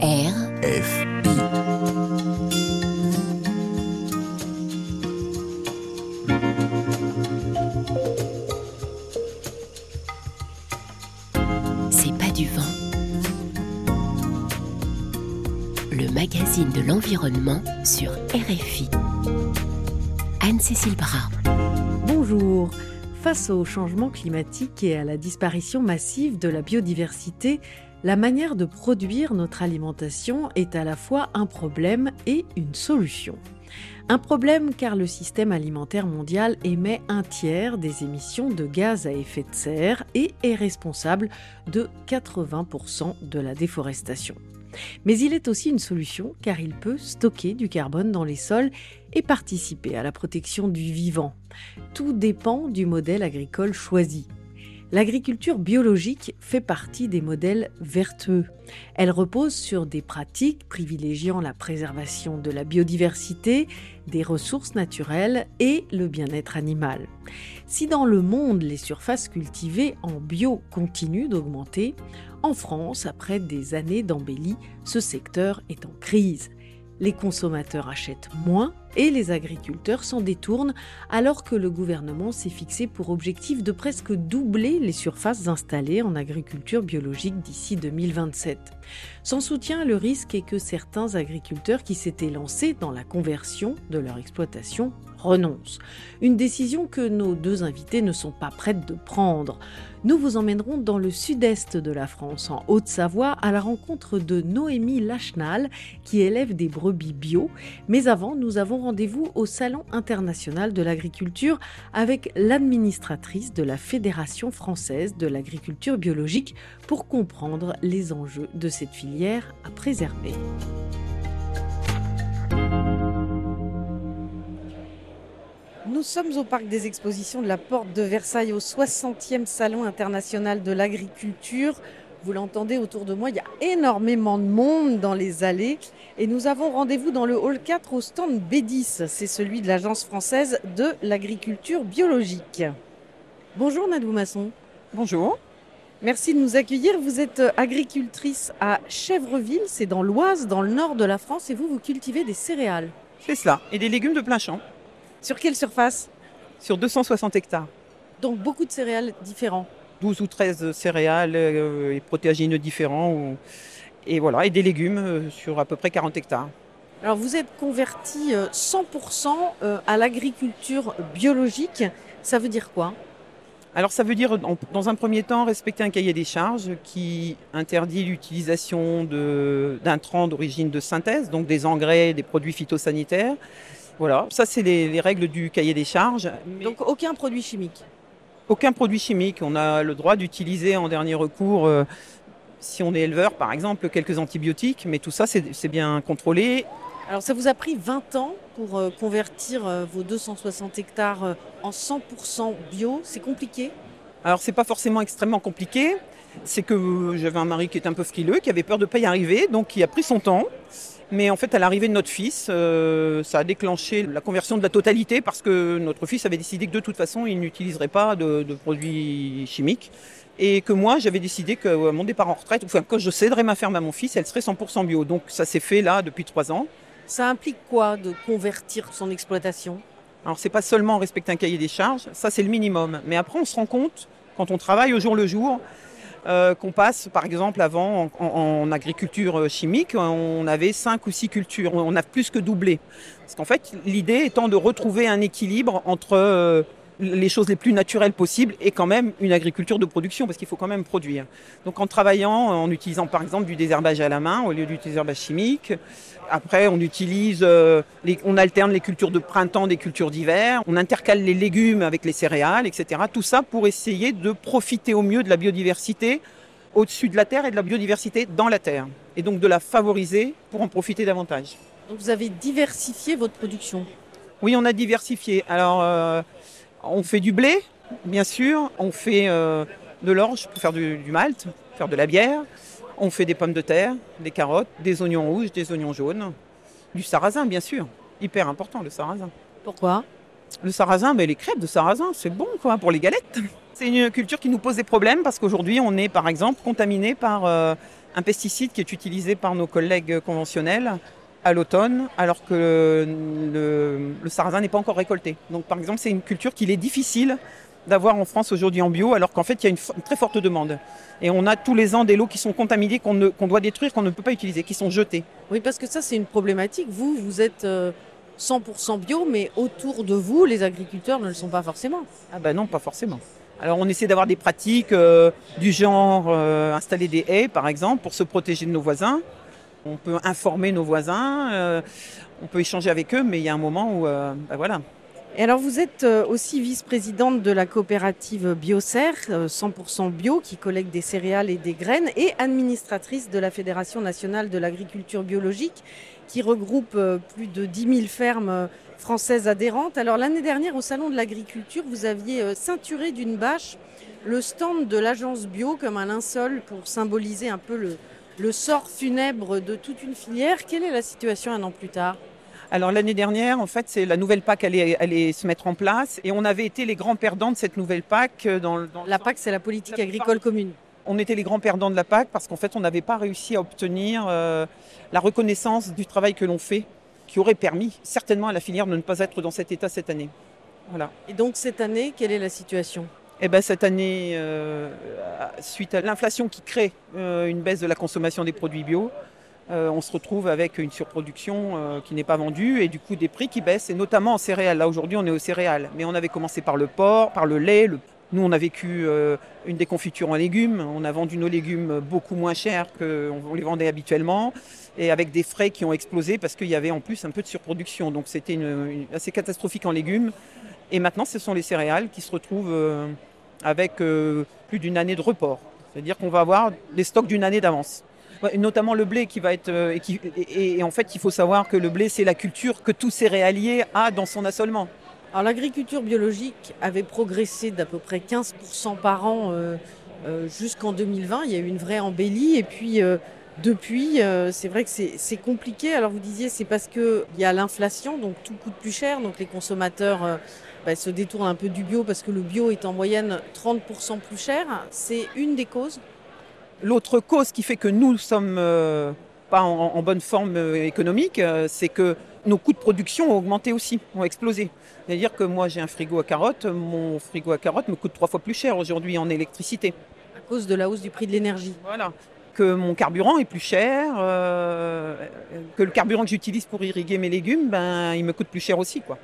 R F C'est pas du vent. Le magazine de l'environnement sur RFI. Anne-Cécile Bras. Bonjour. Face au changement climatique et à la disparition massive de la biodiversité, la manière de produire notre alimentation est à la fois un problème et une solution. Un problème car le système alimentaire mondial émet un tiers des émissions de gaz à effet de serre et est responsable de 80% de la déforestation. Mais il est aussi une solution car il peut stocker du carbone dans les sols et participer à la protection du vivant. Tout dépend du modèle agricole choisi. L'agriculture biologique fait partie des modèles vertueux. Elle repose sur des pratiques privilégiant la préservation de la biodiversité, des ressources naturelles et le bien-être animal. Si dans le monde les surfaces cultivées en bio continuent d'augmenter, en France, après des années d'embellie, ce secteur est en crise les consommateurs achètent moins et les agriculteurs s'en détournent alors que le gouvernement s'est fixé pour objectif de presque doubler les surfaces installées en agriculture biologique d'ici 2027. Sans soutien, le risque est que certains agriculteurs qui s'étaient lancés dans la conversion de leur exploitation renoncent. Une décision que nos deux invités ne sont pas prêtes de prendre. Nous vous emmènerons dans le sud-est de la France, en Haute-Savoie, à la rencontre de Noémie Lachenal, qui élève des brebis bio. Mais avant, nous avons rendez-vous au Salon international de l'agriculture avec l'administratrice de la Fédération française de l'agriculture biologique pour comprendre les enjeux de cette filière à préserver. Nous sommes au parc des expositions de la Porte de Versailles au 60e Salon international de l'agriculture. Vous l'entendez autour de moi, il y a énormément de monde dans les allées et nous avons rendez-vous dans le hall 4 au stand B10. C'est celui de l'Agence française de l'agriculture biologique. Bonjour Nadou Masson. Bonjour. Merci de nous accueillir. Vous êtes agricultrice à Chèvreville, c'est dans l'Oise, dans le nord de la France, et vous, vous cultivez des céréales. C'est cela. Et des légumes de plein champ. Sur quelle surface? Sur 260 hectares. Donc beaucoup de céréales différents. 12 ou 13 céréales euh, et protéagineux différents. ou- Et voilà, et des légumes euh, sur à peu près 40 hectares. Alors vous êtes converti euh, 100% euh, à l'agriculture biologique. Ça veut dire quoi? Alors ça veut dire, dans un premier temps, respecter un cahier des charges qui interdit l'utilisation d'intrants d'origine de synthèse, donc des engrais, des produits phytosanitaires. Voilà, ça c'est les, les règles du cahier des charges. Donc aucun produit chimique? aucun produit chimique. On a le droit d'utiliser en dernier recours, euh, si on est éleveur par exemple, quelques antibiotiques, mais tout ça c'est bien contrôlé. Alors ça vous a pris 20 ans pour euh, convertir euh, vos 260 hectares euh, en 100% bio. C'est compliqué? Alors c'est pas forcément extrêmement compliqué. C'est que j'avais un mari qui était un peu frileux, qui avait peur de pas y arriver, donc qui a pris son temps. Mais en fait, à l'arrivée de notre fils, euh, ça a déclenché la conversion de la totalité parce que notre fils avait décidé que de toute façon, il n'utiliserait pas de, de produits chimiques. Et que moi, j'avais décidé que à mon départ en retraite, enfin, quand je céderais ma ferme à mon fils, elle serait 100% bio. Donc ça s'est fait là depuis trois ans. Ça implique quoi de convertir son exploitation? Alors c'est pas seulement respecter un cahier des charges, ça c'est le minimum. Mais après on se rend compte, quand on travaille au jour le jour, euh, qu'on passe par exemple avant en, en- en agriculture euh, chimique, on avait cinq ou six cultures, on a plus que doublé. Parce qu'en fait l'idée étant de retrouver un équilibre entre euh, les choses les plus naturelles possibles et quand même une agriculture de production parce qu'il faut quand même produire. Donc en travaillant, en utilisant par exemple du désherbage à la main au lieu du désherbage chimique, après, on utilise, euh, les- on alterne les cultures de printemps des cultures d'hiver, on intercale les légumes avec les céréales, etc. Tout ça pour essayer de profiter au mieux de la biodiversité au-dessus de la terre et de la biodiversité dans la terre. Et donc de la favoriser pour en profiter davantage. Donc vous avez diversifié votre production? Oui, on a diversifié. Alors, euh, on fait du blé, bien sûr. On fait euh, de l'orge pour faire du, du malt, faire de la bière. On fait des pommes de terre, des carottes, des oignons rouges, des oignons jaunes, du sarrasin, bien sûr. Hyper important, le sarrasin. Pourquoi? Le sarrasin, ben, les crêpes de sarrasin, c'est bon quoi pour les galettes. C'est une culture qui nous pose des problèmes parce qu'aujourd'hui, on est par exemple contaminé par euh, un pesticide qui est utilisé par nos collègues conventionnels à l'automne, alors que le, le sarrasin n'est pas encore récolté. Donc par exemple, c'est une culture qu'il est difficile d'avoir en France aujourd'hui en bio, alors qu'en fait, il y a une, une, très forte demande. Et on a tous les ans des lots qui sont contaminés, qu'on doit détruire, qu'on ne peut pas utiliser, qui sont jetés. Oui, parce que ça, c'est une problématique. Vous, vous êtes euh, 100% bio, mais autour de vous, les agriculteurs ne le sont pas forcément. Ah ben non, pas forcément. Alors on essaie d'avoir des pratiques euh, du genre euh, installer des haies, par exemple, pour se protéger de nos voisins. On peut informer nos voisins, euh, on peut échanger avec eux, mais il y a un moment où, euh, ben voilà, Et alors, vous êtes euh, aussi vice-présidente de la coopérative Biocer, euh, 100% bio, qui collecte des céréales et des graines, et administratrice de la Fédération nationale de l'agriculture biologique, qui regroupe plus de 10 000 fermes françaises adhérentes. Alors, l'année dernière, au Salon de l'agriculture, vous aviez ceinturé d'une bâche le stand de l'agence bio comme un linceul pour symboliser un peu le, le sort funèbre de toute une filière. Quelle est la situation un an plus tard? Alors l'année dernière, en fait, c'est la nouvelle PAC allait, allait se mettre en place et on avait été les grands perdants de cette nouvelle PAC. euh, Dans, dans La PAC, c'est la politique La agricole commune. On était les grands perdants de la PAC parce qu'en fait, on n'avait pas réussi à obtenir euh, la reconnaissance du travail que l'on fait, qui aurait permis certainement à la filière de ne pas être dans cet état cette année. Voilà. Et donc, cette année, quelle est la situation? Et ben cette année, euh, suite à l'inflation qui crée euh, une baisse de la consommation des produits bio, euh, on se retrouve avec une surproduction qui n'est pas vendue et du coup des prix qui baissent, et notamment en céréales. Là aujourd'hui, on est aux céréales, mais on avait commencé par le porc, par le lait. Nous, on a vécu une déconfiture en légumes. On a vendu nos légumes beaucoup moins cher qu'on les vendait habituellement, et avec des frais qui ont explosé parce qu'il y avait en plus un peu de surproduction. Donc c'était assez catastrophique en légumes. Et maintenant, ce sont les céréales qui se retrouvent euh, avec euh, plus d'une année de report. C'est-à-dire qu'on va avoir des stocks d'une année d'avance. Notamment le blé qui va être. euh, et, en fait, il faut savoir que le blé, c'est la culture que tout céréalier a dans son assolement. Alors, l'agriculture biologique avait progressé d'à peu près 15% par an jusqu'en 2020. Il y a eu une vraie embellie. Et puis, depuis, c'est vrai que c'est compliqué. Alors, vous disiez, c'est parce qu'il y a l'inflation, donc tout coûte plus cher. Donc, les consommateurs bah, se détournent un peu du bio parce que le bio est en moyenne 30% plus cher. C'est une des causes. L'autre cause qui fait que nous ne sommes euh, pas en, en bonne forme euh, économique, euh, c'est que nos coûts de production ont augmenté aussi, ont explosé. C'est-à-dire que moi, j'ai un frigo à carottes. Mon frigo à carottes me coûte trois fois plus cher aujourd'hui en électricité. à cause de la hausse du prix de l'énergie. Voilà. Que mon carburant est plus cher, euh, que le carburant que j'utilise pour irriguer mes légumes, ben, il me coûte plus cher aussi. Quoi.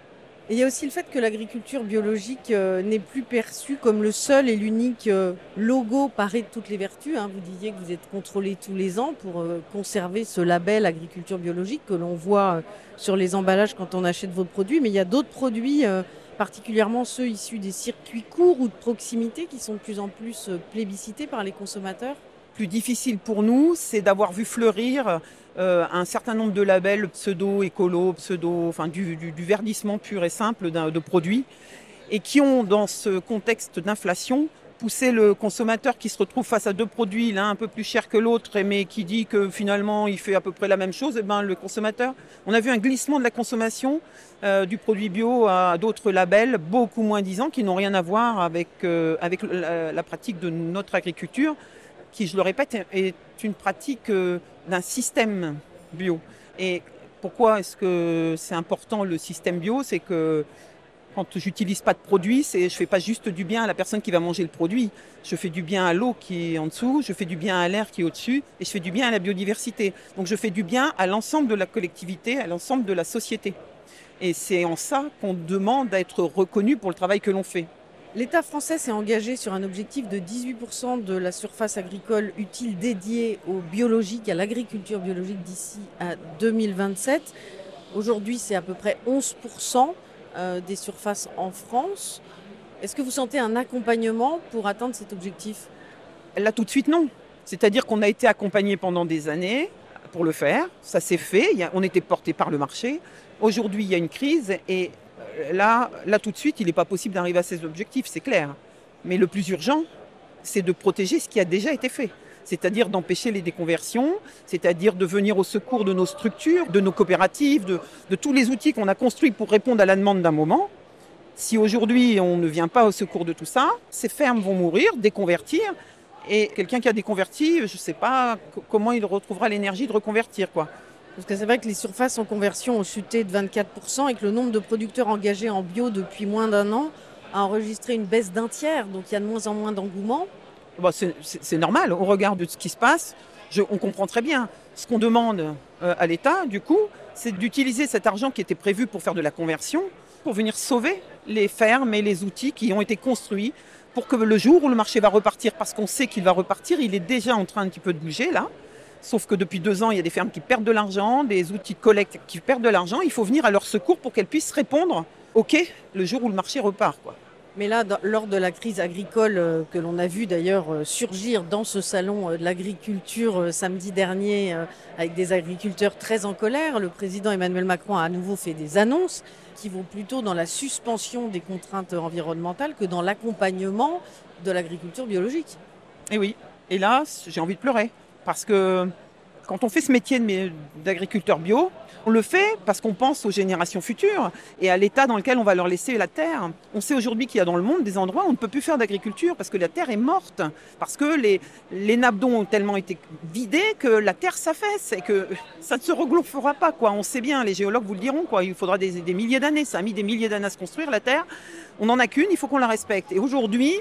Et il y a aussi le fait que l'agriculture biologique euh, n'est plus perçue comme le seul et l'unique euh, logo paré de toutes les vertus. hein. Vous disiez que vous êtes contrôlé tous les ans pour euh, conserver ce label agriculture biologique que l'on voit sur les emballages quand on achète vos produits. Mais il y a d'autres produits, particulièrement ceux issus des circuits courts ou de proximité, qui sont de plus en plus plébiscités par les consommateurs? Plus difficile pour nous, c'est d'avoir vu fleurir euh, un certain nombre de labels pseudo, écolo, pseudo, enfin du, du- verdissement pur et simple de produits, et qui ont, dans ce contexte d'inflation, poussé le consommateur qui se retrouve face à deux produits, l'un un peu plus cher que l'autre, mais qui dit que finalement il fait à peu près la même chose, et ben le consommateur, on a vu un glissement de la consommation euh, du produit bio à d'autres labels beaucoup moins disants qui n'ont rien à voir avec, euh, avec la, la pratique de notre agriculture qui, je le répète, est une pratique euh, d'un système bio. Et pourquoi est-ce que c'est important le système bio? C'est que quand j'utilise pas de produits, c'est je fais pas juste du bien à la personne qui va manger le produit. Je fais du bien à l'eau qui est en dessous, je fais du bien à l'air qui est au-dessus, et je fais du bien à la biodiversité. Donc je fais du bien à l'ensemble de la collectivité, à l'ensemble de la société. Et c'est en ça qu'on demande d'être reconnu pour le travail que l'on fait. L'État français s'est engagé sur un objectif de 18% de la surface agricole utile dédiée au biologique, à l'agriculture biologique d'ici à 2027. Aujourd'hui, c'est à peu près 11% euh, des surfaces en France. Est-ce que vous sentez un accompagnement pour atteindre cet objectif? Là, tout de suite, non. C'est-à-dire qu'on a été accompagné pendant des années pour le faire. Ça s'est fait. On était porté par le marché. Aujourd'hui, il y a une crise et là, là tout de suite, il n'est pas possible d'arriver à ces objectifs, c'est clair. Mais le plus urgent, c'est de protéger ce qui a déjà été fait. C'est-à-dire d'empêcher les déconversions, c'est-à-dire de venir au secours de nos structures, de nos coopératives, de, de tous les outils qu'on a construits pour répondre à la demande d'un moment. Si aujourd'hui on ne vient pas au secours de tout ça, ces fermes vont mourir, déconvertir, Et quelqu'un qui a déconverti, je ne sais pas comment il retrouvera l'énergie de reconvertir. quoi. Parce que c'est vrai que les surfaces en conversion ont chuté de 24% et que le nombre de producteurs engagés en bio depuis moins d'un an a enregistré une baisse d'un tiers. Donc il y a de moins en moins d'engouement. Bah, c'est normal, au regard de ce qui se passe, on comprend très bien. Ce qu'on demande euh, à l'État, du coup, c'est d'utiliser cet argent qui était prévu pour faire de la conversion, pour venir sauver les fermes et les outils qui ont été construits pour que le jour où le marché va repartir, parce qu'on sait qu'il va repartir, il est déjà en train un petit peu de bouger là. Sauf que depuis deux ans, il y a des fermes qui perdent de l'argent, des outils de collecte qui perdent de l'argent. Il faut venir à leur secours pour qu'elles puissent répondre OK le jour où le marché repart. Quoi. Mais là, lors de la crise agricole euh, que l'on a vu d'ailleurs euh, surgir dans ce salon euh, de l'agriculture samedi dernier, avec des agriculteurs très en colère, le président Emmanuel Macron a à nouveau fait des annonces qui vont plutôt dans la suspension des contraintes environnementales que dans l'accompagnement de l'agriculture biologique. Et oui, et là, j'ai envie de pleurer. Parce que quand on fait ce métier d'agriculteur bio, on le fait parce qu'on pense aux générations futures et à l'état dans lequel on va leur laisser la terre. On sait aujourd'hui qu'il y a dans le monde des endroits où on ne peut plus faire d'agriculture parce que la terre est morte, parce que les, les nappes d'eau ont tellement été vidées que la terre s'affaisse et que ça ne se regonflera pas. Quoi. On sait bien, les géologues vous le diront, il faudra des, des milliers d'années. Ça a mis des milliers d'années à se construire, la terre. On n'en a qu'une, il faut qu'on la respecte. Et aujourd'hui,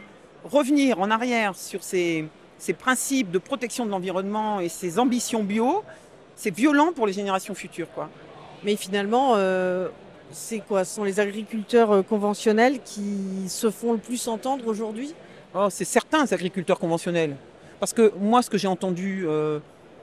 revenir en arrière sur ces ces principes de protection de l'environnement et ces ambitions bio, c'est violent pour les générations futures. Quoi. Mais finalement, euh, c'est quoi? Ce sont les agriculteurs euh, conventionnels qui se font le plus entendre aujourd'hui? Oh, C'est certains agriculteurs conventionnels. Parce que moi, ce que j'ai entendu euh,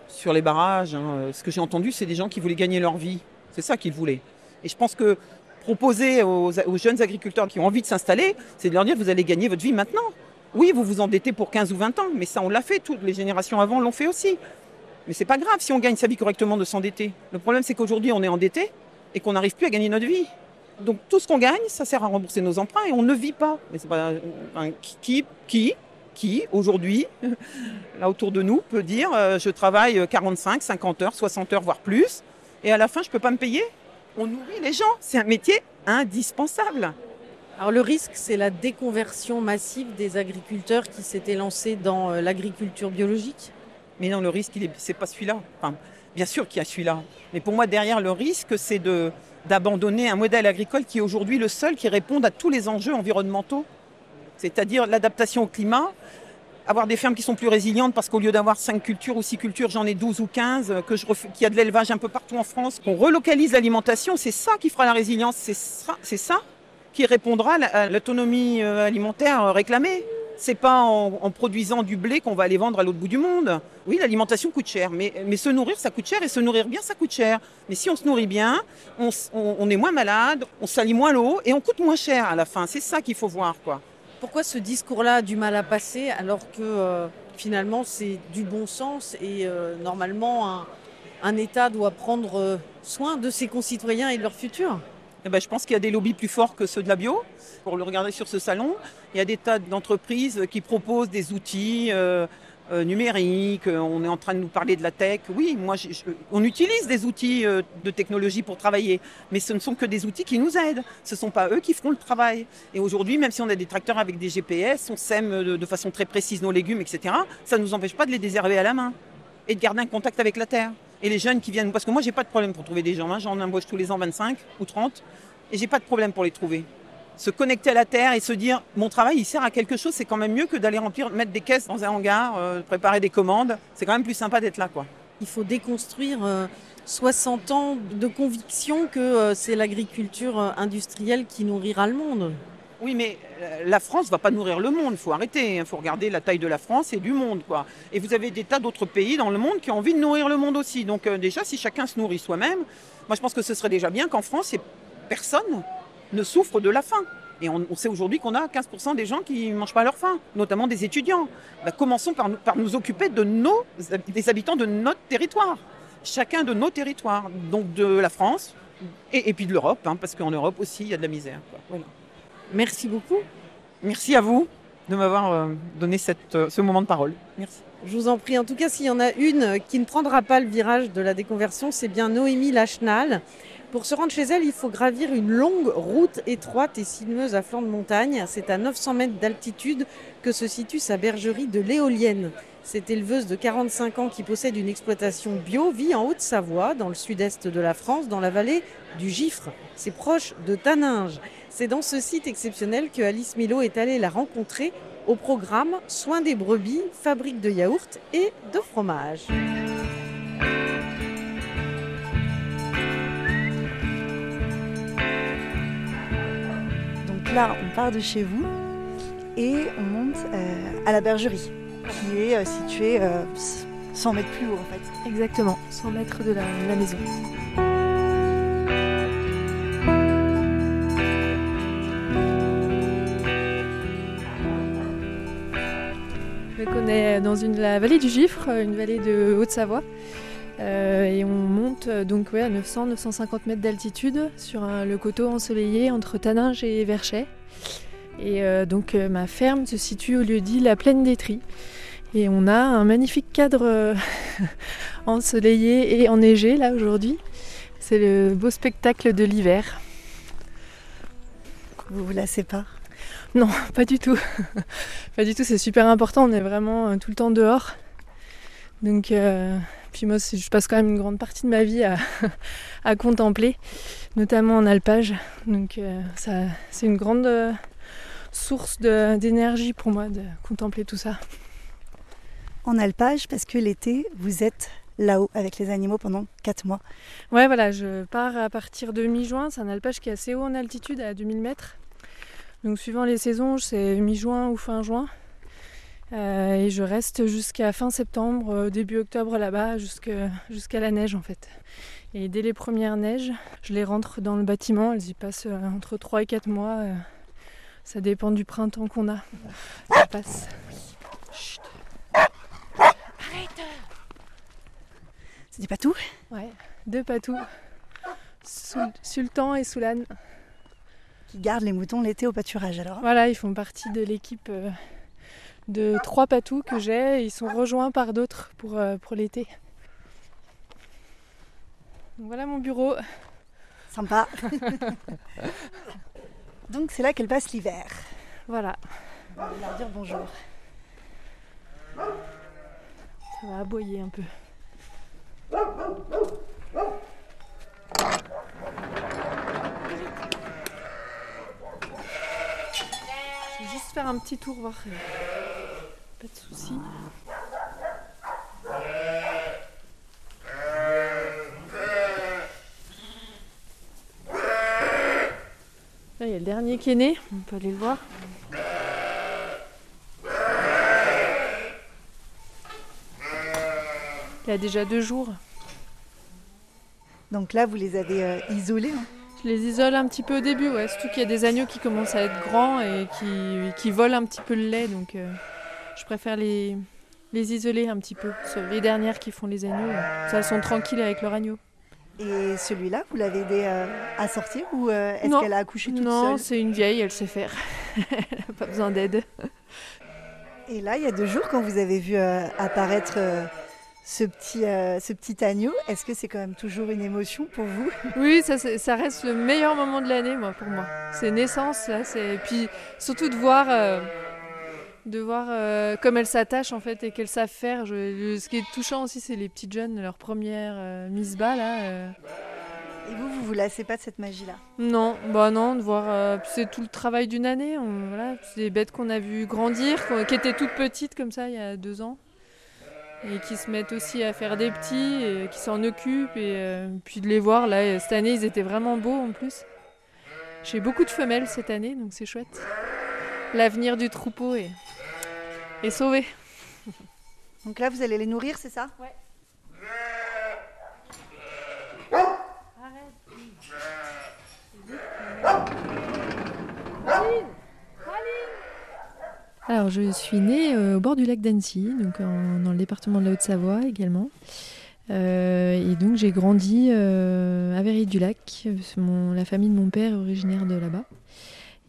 sur les barrages, hein, ce que j'ai entendu, c'est des gens qui voulaient gagner leur vie. C'est ça qu'ils voulaient. Et je pense que proposer aux, aux jeunes agriculteurs qui ont envie de s'installer, c'est de leur dire vous allez gagner votre vie maintenant. Oui, vous vous endettez pour 15 ou 20 ans, mais ça, on l'a fait. Toutes les générations avant l'ont fait aussi. Mais c'est pas grave si on gagne sa vie correctement de s'endetter. Le problème, c'est qu'aujourd'hui, on est endetté et qu'on n'arrive plus à gagner notre vie. Donc tout ce qu'on gagne, ça sert à rembourser nos emprunts et on ne vit pas. Mais c'est pas qui, qui, qui aujourd'hui, là autour de nous, peut dire euh, je travaille 45, 50 heures, 60 heures, voire plus, et à la fin, je ne peux pas me payer. On nourrit les gens. C'est un métier indispensable. Alors le risque, c'est la déconversion massive des agriculteurs qui s'étaient lancés dans euh, l'agriculture biologique Mais non, le risque, ce n'est pas celui-là. Bien sûr qu'il y a celui-là. Mais pour moi, derrière le risque, c'est d'abandonner un modèle agricole qui est aujourd'hui le seul qui réponde à tous les enjeux environnementaux. C'est-à-dire l'adaptation au climat, avoir des fermes qui sont plus résilientes parce qu'au lieu d'avoir 5 cultures ou 6 cultures, j'en ai 12 ou 15, que je qu'il y a de l'élevage un peu partout en France, qu'on relocalise l'alimentation, c'est ça qui fera la résilience, c'est ça qui répondra à l'autonomie euh, alimentaire réclamée. C'est pas en, produisant du blé qu'on va aller vendre à l'autre bout du monde. Oui, l'alimentation coûte cher, mais, mais, se nourrir, ça coûte cher, et se nourrir bien, ça coûte cher. Mais si on se nourrit bien, on, est moins malade, on salit moins l'eau, et on coûte moins cher à la fin. C'est ça qu'il faut voir, quoi. Pourquoi ce discours-là du mal à passer, alors que euh, finalement c'est du bon sens, et euh, normalement un, un, État doit prendre soin de ses concitoyens et de leur futur? Eh ben, je pense qu'il y a des lobbies plus forts que ceux de la bio. Pour le regarder sur ce salon, il y a des tas d'entreprises qui proposent des outils euh, euh, numériques. On est en train de nous parler de la tech. Oui, moi, on utilise des outils euh, de technologie pour travailler, mais ce ne sont que des outils qui nous aident. Ce ne sont pas eux qui feront le travail. Et aujourd'hui, même si on a des tracteurs avec des GPS, on sème de, de façon très précise nos légumes, etc., ça ne nous empêche pas de les désherber à la main et de garder un contact avec la terre. Et les jeunes qui viennent, parce que moi j'ai pas de problème pour trouver des gens, hein. j'en embauche tous les ans 25 ou 30, et j'ai pas de problème pour les trouver. Se connecter à la terre et se dire mon travail il sert à quelque chose, c'est quand même mieux que d'aller remplir, mettre des caisses dans un hangar, euh, préparer des commandes. C'est quand même plus sympa d'être là, quoi. Il faut déconstruire 60 euh, ans de conviction que euh, c'est l'agriculture industrielle qui nourrira le monde. Oui, mais euh, la France va pas nourrir le monde. Il faut arrêter. Il hein. faut regarder la taille de la France et du monde. Quoi. Et vous avez des tas d'autres pays dans le monde qui ont envie de nourrir le monde aussi. Donc euh, déjà, si chacun se nourrit soi-même, moi je pense que ce serait déjà bien qu'en France, personne ne souffre de la faim. Et on, sait aujourd'hui qu'on a 15% des gens qui ne mangent pas leur faim, notamment des étudiants. Bah, commençons par, nous occuper de nos, des habitants de notre territoire. Chacun de nos territoires. Donc de la France et, puis de l'Europe, hein, parce qu'en Europe aussi, il y a de la misère. Voilà. Merci beaucoup. Merci à vous de m'avoir euh, donné cette, euh, ce moment de parole. Merci. Je vous en prie. En tout cas, s'il y en a une qui ne prendra pas le virage de la déconversion, c'est bien Noémie Lachenal. Pour se rendre chez elle, il faut gravir une longue route étroite et sinueuse à flanc de montagne. C'est à 900 mètres d'altitude que se situe sa bergerie de l'éolienne. Cette éleveuse de 45 ans qui possède une exploitation bio vit en Haute-Savoie, dans le sud-est de la France, dans la vallée du Gifre. C'est proche de Taninges. C'est dans ce site exceptionnel que Alice Milo est allée la rencontrer au programme Soins des brebis, fabrique de yaourts et de fromage. Donc là, on part de chez vous et on monte euh, à la bergerie qui est euh, située euh, 100 mètres plus haut en fait. Exactement, 100 mètres de la, de la maison. On est dans la vallée du Gifre, une vallée de Haute-Savoie. Euh, et on monte euh, donc à 900-950 mètres d'altitude sur le coteau ensoleillé entre Taninges et Verchet. Et euh, donc euh, ma ferme se situe au lieu dit la plaine d'Étry. Et on a un magnifique cadre euh, ensoleillé et enneigé là aujourd'hui. C'est le beau spectacle de l'hiver. Vous vous lassez pas? Non, pas du tout. pas du tout, c'est super important. On est vraiment euh, tout le temps dehors. Donc, euh, puis moi, je passe quand même une grande partie de ma vie à, à contempler, notamment en alpage. Donc, euh, ça, c'est une grande source d'énergie pour moi de contempler tout ça. En alpage parce que l'été, vous êtes là-haut avec les animaux pendant 4 mois. Ouais, voilà, je pars à partir de mi-juin. C'est un alpage qui est assez haut en altitude, à 2000 mètres. Donc, suivant les saisons, c'est mi-juin ou fin juin. Euh, et je reste jusqu'à fin septembre, euh, début octobre là-bas, jusqu'à la neige en fait. Et dès les premières neiges, je les rentre dans le bâtiment. Elles y passent euh, entre 3 et 4 mois. ça dépend du printemps qu'on a. Ça passe. Chut. C'est pas tout? Ouais, deux patous. Sul- Sultan et Soulane. Qui garde les moutons l'été au pâturage alors. Voilà, ils font partie de l'équipe euh, de trois patous que j'ai. Ils sont rejoints par d'autres pour, euh, pour l'été. Voilà mon bureau. Sympa. Donc c'est là qu'elle passe l'hiver. Voilà, On va leur dire bonjour. ça va aboyer un peu. Je vais juste faire un petit tour, voir. Pas de soucis. Là, il y a le dernier qui est né, on peut aller le voir. Il a déjà deux jours. Donc là, vous les avez euh, isolés. hein. Je les isole un petit peu au début, ouais. Surtout qu'il y a des agneaux qui commencent à être grands et qui, qui volent un petit peu le lait, donc euh, je préfère les, les isoler un petit peu. Les dernières qui font les agneaux, euh, ça, elles sont tranquilles avec leur agneau. Et celui-là, vous l'avez aidé euh, à sortir ou euh, est-ce Non. qu'elle a accouché toute Non, seule? c'est une vieille, elle sait faire. elle n'a pas besoin d'aide. Et là, il y a deux jours, quand vous avez vu apparaître ce, petit, euh, ce petit agneau, est-ce que c'est quand même toujours une émotion pour vous? Oui, ça, reste le meilleur moment de l'année, moi, pour moi. C'est naissance, là. C'est... Et puis, surtout de voir, euh, de voir euh, comme elles s'attachent, en fait, et qu'elles savent faire. Je- Ce qui est touchant aussi, c'est les petites jeunes, leur première mise bas, là. Et vous, vous vous lassez pas de cette magie-là? Non, bah non, de voir... euh, c'est tout le travail d'une année. on- voilà, c'est des bêtes qu'on a vues grandir, qui étaient toutes petites, comme ça, il y a deux ans. Et qui se mettent aussi à faire des petits, et qui s'en occupent. Et euh, puis de les voir, là, cette année, ils étaient vraiment beaux en plus. J'ai beaucoup de femelles cette année, donc c'est chouette. L'avenir du troupeau est, est sauvé. Donc là, vous allez les nourrir, c'est ça Alors, je suis née euh, au bord du lac d'Annecy, donc dans le département de la Haute-Savoie également. Euh, et donc, j'ai grandi euh, à Véry-du-Lac. La famille de mon père est originaire de là-bas.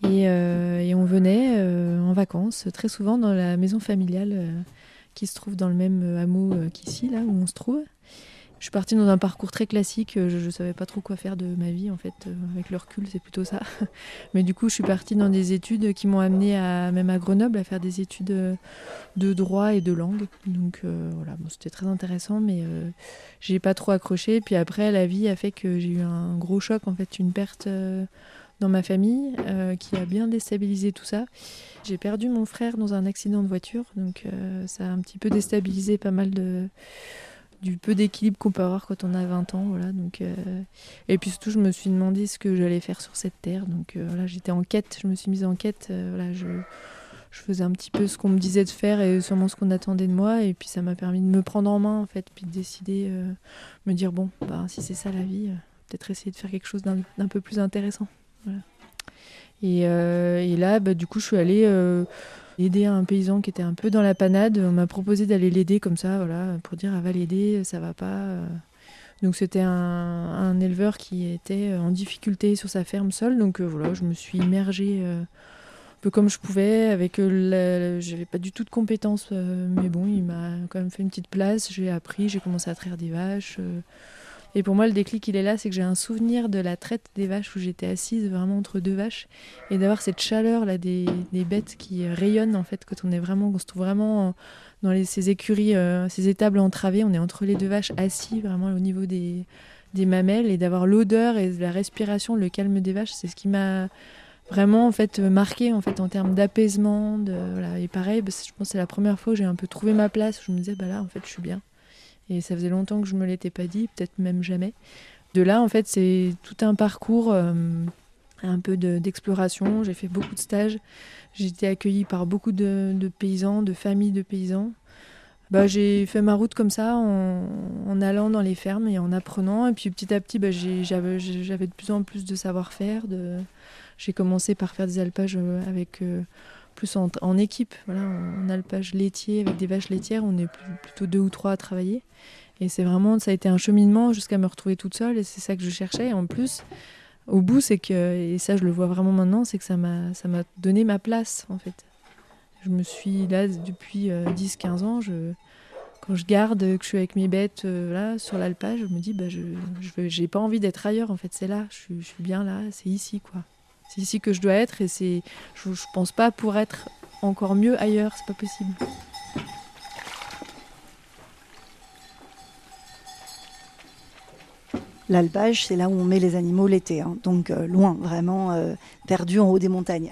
Et, on venait en vacances très souvent dans la maison familiale qui se trouve dans le même hameau qu'ici, là où on se trouve. Je suis partie dans un parcours très classique. Je ne savais pas trop quoi faire de ma vie, en fait. Avec le recul, c'est plutôt ça. Mais du coup, je suis partie dans des études qui m'ont amené à, même à Grenoble, à faire des études de droit et de langue. Donc voilà, c'était très intéressant, mais euh, j'ai pas trop accroché. Puis après, la vie a fait que j'ai eu un gros choc, en fait, une perte dans ma famille euh, qui a bien déstabilisé tout ça. J'ai perdu mon frère dans un accident de voiture, donc euh, ça a un petit peu déstabilisé pas mal de, du peu d'équilibre qu'on peut avoir quand on a 20 ans. Voilà, donc, euh, Et puis surtout, je me suis demandé ce que j'allais faire sur cette terre. Donc voilà, j'étais en quête, je me suis mise en quête. voilà, je, je, faisais un petit peu ce qu'on me disait de faire et sûrement ce qu'on attendait de moi. Et puis ça m'a permis de me prendre en main, en fait, puis de décider, me dire, bon, bah, si c'est ça la vie, peut-être essayer de faire quelque chose d'un peu plus intéressant. Euh, et, là, bah, du coup, je suis allée euh, aider un paysan qui était un peu dans la panade. On m'a proposé d'aller l'aider comme ça, voilà, pour dire ah, va l'aider, ça va pas. Euh. Donc c'était un, éleveur qui était en difficulté sur sa ferme seule. Donc voilà, je me suis immergée un peu comme je pouvais. Avec, j'avais pas du tout de compétences, mais bon, il m'a quand même fait une petite place. J'ai appris, j'ai commencé à traire des vaches. Et pour moi, le déclic, il est là, c'est que j'ai un souvenir de la traite des vaches où j'étais assise vraiment entre deux vaches et d'avoir cette chaleur là des, des, bêtes qui rayonnent en fait quand on est vraiment, se trouve vraiment dans les, ces écuries, euh, ces étables entravées, on est entre les deux vaches assis vraiment au niveau des, des mamelles et d'avoir l'odeur et la respiration, le calme des vaches, c'est ce qui m'a vraiment en fait marqué en fait en termes d'apaisement. Et pareil, bah, je pense que c'est la première fois où j'ai un peu trouvé ma place. Où je me disais bah là en fait je suis bien. Et ça faisait longtemps que je me l'étais pas dit, peut-être même jamais. De là, en fait, c'est tout un parcours, euh, un peu d'exploration. J'ai fait beaucoup de stages. J'ai été accueillie par beaucoup de, paysans, de familles de paysans. Bah, j'ai fait ma route comme ça, en, allant dans les fermes et en apprenant. Et puis petit à petit, bah, j'avais de plus en plus de savoir-faire. De... J'ai commencé par faire des alpages euh, avec euh, plus en, équipe, voilà, en, alpage laitier avec des vaches laitières, on est plutôt deux ou trois à travailler. Et c'est vraiment, ça a été un cheminement jusqu'à me retrouver toute seule, et c'est ça que je cherchais. En plus, au bout, c'est que, et ça je le vois vraiment maintenant, c'est que ça m'a, donné ma place en fait. Je me suis là depuis 10-15 euh, ans, je, quand je garde, que je suis avec mes bêtes euh, là sur l'alpage, je me dis, bah, je, j'ai pas envie d'être ailleurs en fait, c'est là, je suis bien là, c'est ici quoi. C'est ici que je dois être et c'est, je, je pense pas pour être encore mieux ailleurs, c'est pas possible. L'alpage, c'est là où on met les animaux l'été, hein. donc euh, loin, vraiment euh, perdu en haut des montagnes.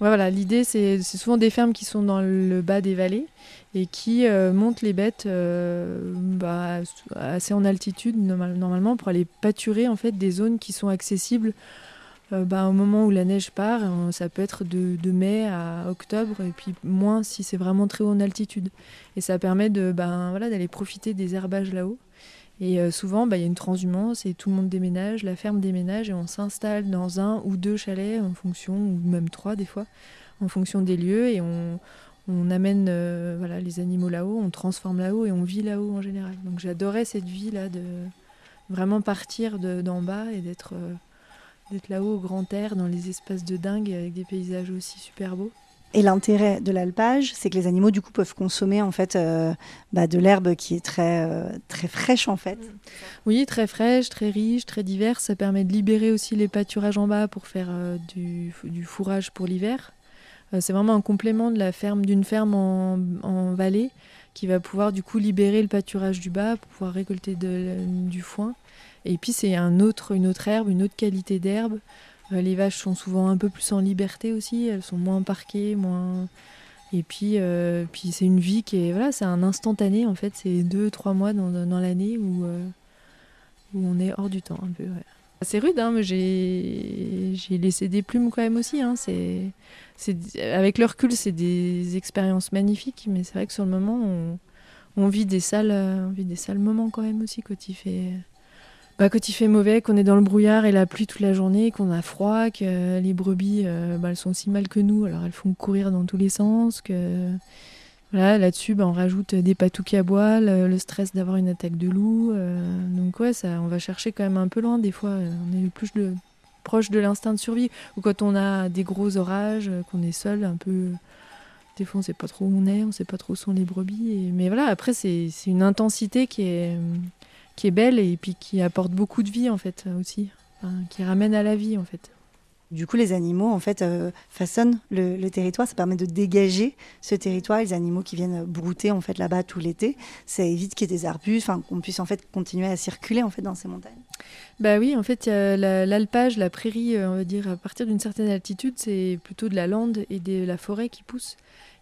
Ouais, voilà, l'idée, c'est, souvent des fermes qui sont dans le bas des vallées et qui euh, montent les bêtes bah, assez en altitude normalement pour aller pâturer en fait des zones qui sont accessibles euh, bah, au moment où la neige part, euh, ça peut être de, mai à octobre, et puis moins si c'est vraiment très haut en altitude. Et ça permet de, ben, voilà, d'aller profiter des herbages là-haut. Et euh, souvent, bah, il y a une transhumance et tout le monde déménage, la ferme déménage et on s'installe dans un ou deux chalets en fonction, ou même trois des fois, en fonction des lieux et on, on amène voilà, les animaux là-haut, on transforme là-haut et on vit là-haut en général. Donc j'adorais cette vie-là de vraiment partir d'en bas et d'être d'être là-haut au grand air, dans les espaces de dingue, avec des paysages aussi super beaux. Et l'intérêt de l'alpage, c'est que les animaux du coup peuvent consommer en fait euh, bah, de l'herbe qui est très euh, très fraîche en fait. Oui, très fraîche, très riche, très diverse. Ça permet de libérer aussi les pâturages en bas pour faire euh, du, du, fourrage pour l'hiver. c'est vraiment un complément de la ferme d'une ferme en, en, vallée qui va pouvoir du coup libérer le pâturage du bas pour pouvoir récolter de, du foin. Et puis c'est un autre, une autre herbe, une autre qualité d'herbe. Euh, les vaches sont souvent un peu plus en liberté aussi, elles sont moins parquées, moins. Et puis, euh, puis c'est une vie qui est voilà, c'est un instantané en fait, c'est deux trois mois dans, dans l'année où, euh, où on est hors du temps un peu. C'est rude, hein, mais j'ai laissé des plumes quand même aussi. Hein. C'est, avec le recul, c'est des expériences magnifiques, mais c'est vrai que sur le moment, on, on vit des sales, on vit des sales moments quand même aussi quand il fait bah, quand il fait mauvais, qu'on est dans le brouillard et la pluie toute la journée, qu'on a froid, que les brebis, euh, bah, elles sont aussi mal que nous, alors elles font courir dans tous les sens, que voilà, là-dessus, bah, on rajoute des patouques à bois, le, stress d'avoir une attaque de loup. Euh, donc ouais, ça, on va chercher quand même un peu loin des fois. On est plus de, proche de l'instinct de survie. Ou quand on a des gros orages, qu'on est seul, un peu... Des fois, on sait pas trop où on est, on sait pas trop où sont les brebis. Mais voilà, après, c'est une intensité qui est qui est belle et puis qui apporte beaucoup de vie en fait aussi, qui ramène à la vie en fait. Du coup, les animaux, en fait, euh, façonnent le, territoire. Ça permet de dégager ce territoire. Les animaux qui viennent brouter, en fait, là-bas tout l'été, ça évite qu'il y ait des arbustes, enfin, qu'on puisse, en fait, continuer à circuler, en fait, dans ces montagnes. Bah oui, en fait, il y a l'alpage, la, prairie, euh, on va dire, à partir d'une certaine altitude, c'est plutôt de la lande et de la forêt qui pousse.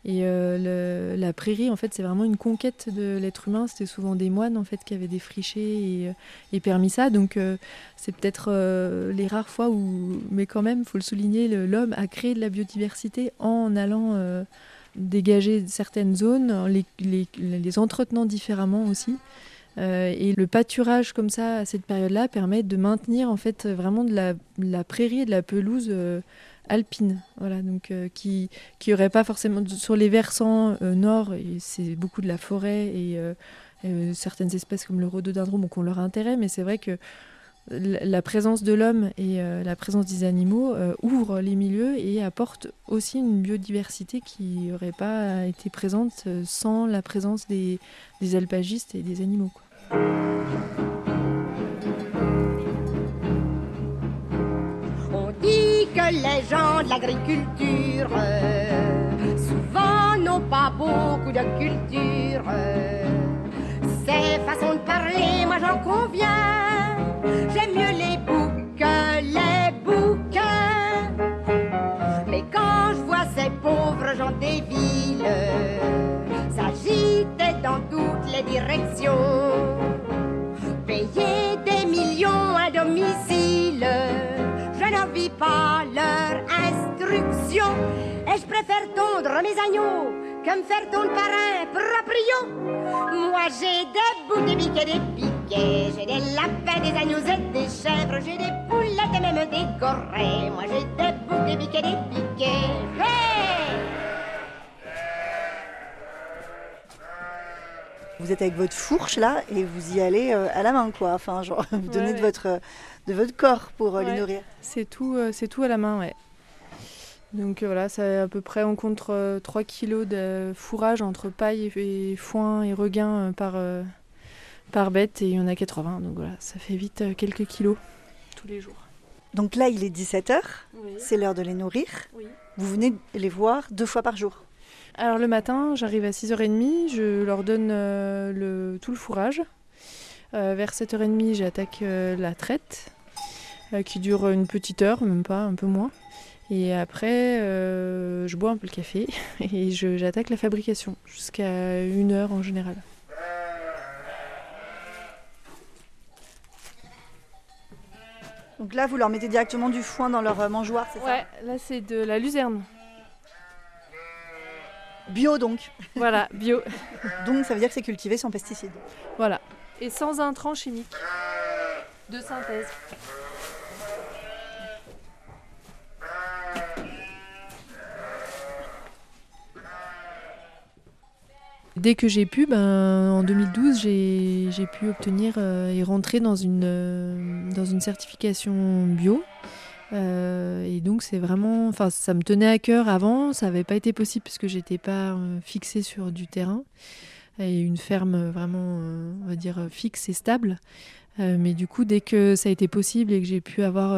Et euh, la prairie, en fait, c'est vraiment une conquête de l'être humain. C'était souvent des moines, en fait, qui avaient défriché et, et permis ça. Donc, euh, c'est peut-être euh, les rares fois où, mais quand même, faut le souligner, l'homme a créé de la biodiversité en allant dégager certaines zones, en les, entretenant différemment aussi. et le pâturage comme ça à cette période-là permet de maintenir en fait vraiment de la, la prairie et de la pelouse alpine, voilà, donc euh, qui qui aurait pas forcément sur les versants euh, nord, c'est beaucoup de la forêt et euh, certaines espèces comme le rhododendron ont leur intérêt, mais c'est vrai que la présence de l'homme et la présence des animaux ouvrent les milieux et apporte aussi une biodiversité qui n'aurait pas été présente sans la présence des, alpagistes et des animaux. Les gens de l'agriculture souvent n'ont pas beaucoup de culture. Ces façons de parler, moi j'en conviens. J'aime mieux les boucs les bouquins. Mais quand je vois ces pauvres gens des villes s'agiter dans toutes les directions, payer des millions à domicile je n'envie pas leur instruction. Et je préfère tondre mes agneaux que me faire tondre par un proprio. Moi j'ai des boucs, des biques et des piquets. J'ai des lapins, des agneaux et des chèvres. J'ai des poulettes et même des gorées. Moi j'ai des boucs, des biques et des piquets. Vous êtes avec votre fourche là et vous y allez euh, à la main quoi. Enfin genre vous donnez de votre de votre corps pour euh, les nourrir. C'est tout, euh, c'est tout à la main, ouais. Donc euh, voilà, ça à peu près on compte 3 kilos de fourrage entre paille et foin et regain par, par bête et il y en a 80. Donc voilà, ça fait vite quelques kilos tous les jours. Donc là, il est 17h, c'est l'heure de les nourrir. Vous venez les voir deux fois par jour Alors le matin, j'arrive à 6h30, je leur donne le, tout le fourrage. vers 7h30, j'attaque la traite. Euh, qui dure une petite heure, même pas, un peu moins. Et après, euh, je bois un peu le café et j'attaque la fabrication jusqu'à une heure en général. Donc là, vous leur mettez directement du foin dans leur euh, mangeoire, c'est ça? Ouais, là c'est de la luzerne. Bio donc Voilà, bio. donc ça veut dire que c'est cultivé sans pesticides. Voilà. Et sans intrants chimiques de synthèse. Dès que j'ai pu, ben, en 2012, j'ai pu obtenir euh, et rentrer dans une, euh, dans une certification bio. Euh, et donc c'est vraiment, enfin ça me tenait à cœur avant, ça n'avait pas été possible parce que j'étais pas fixée sur du terrain et une ferme vraiment, on va dire fixe et stable. mais du coup, dès que ça a été possible et que j'ai pu avoir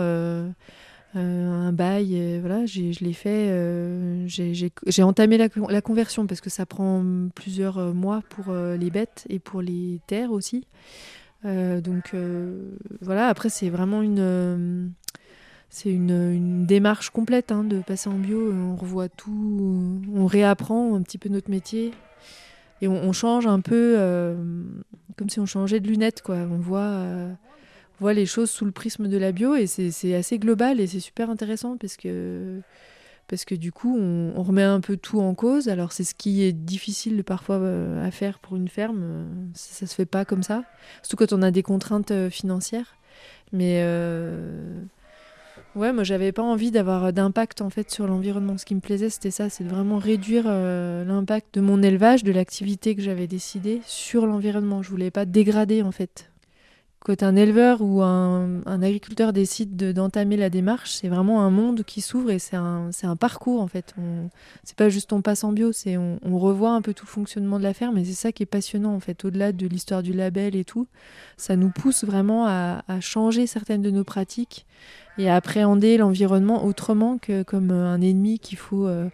un bail, voilà, je l'ai fait. Euh, j'ai entamé la, la, conversion parce que ça prend plusieurs euh, mois pour les bêtes et pour les terres aussi. donc voilà, après c'est vraiment une, c'est une, démarche complète hein, de passer en bio. On revoit tout, on réapprend un petit peu notre métier et on change un peu comme si on changeait de lunettes quoi. On voit voit les choses sous le prisme de la bio et c'est assez global et c'est super intéressant parce que, parce que du coup on, remet un peu tout en cause. Alors c'est ce qui est difficile parfois euh, à faire pour une ferme, ça, se fait pas comme ça, surtout quand on a des contraintes euh, financières. Mais euh, ouais, moi j'avais pas envie d'avoir d'impact en fait sur l'environnement. Ce qui me plaisait c'était ça, c'est de vraiment réduire l'impact de mon élevage, de l'activité que j'avais décidé sur l'environnement. Je voulais pas dégrader en fait quand un éleveur ou un, agriculteur décide d'entamer la démarche, c'est vraiment un monde qui s'ouvre et c'est un, parcours en fait. C'est pas juste on passe en bio, c'est on, revoit un peu tout le fonctionnement de la ferme et c'est ça qui est passionnant en fait. Au-delà de l'histoire du label et tout, ça nous pousse vraiment à, changer certaines de nos pratiques et à appréhender l'environnement autrement que comme un ennemi qu'il faut. Euh,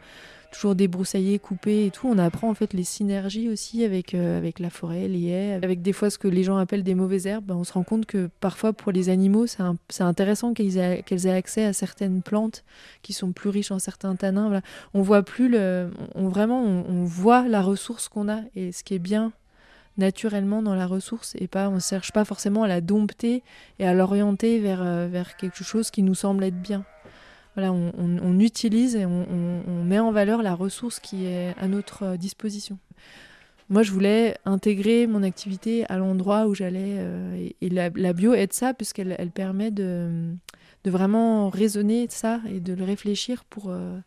toujours débroussailler, couper et tout. On apprend en fait les synergies aussi avec, euh, avec la forêt, les haies, avec des fois ce que les gens appellent des mauvaises herbes. Ben, on se rend compte que parfois pour les animaux, c'est intéressant qu'elles aient, aient, accès à certaines plantes qui sont plus riches en certains tanins. On voit plus le, on, vraiment, on, voit la ressource qu'on a et ce qui est bien naturellement dans la ressource et pas on ne cherche pas forcément à la dompter et à l'orienter vers, euh, vers quelque chose qui nous semble être bien voilà, on, utilise et on, met en valeur la ressource qui est à notre euh, disposition. Moi, je voulais intégrer mon activité à l'endroit où j'allais. Euh, et, la, bio aide ça, puisqu'elle elle permet de, de, vraiment raisonner ça et de le réfléchir pour, euh,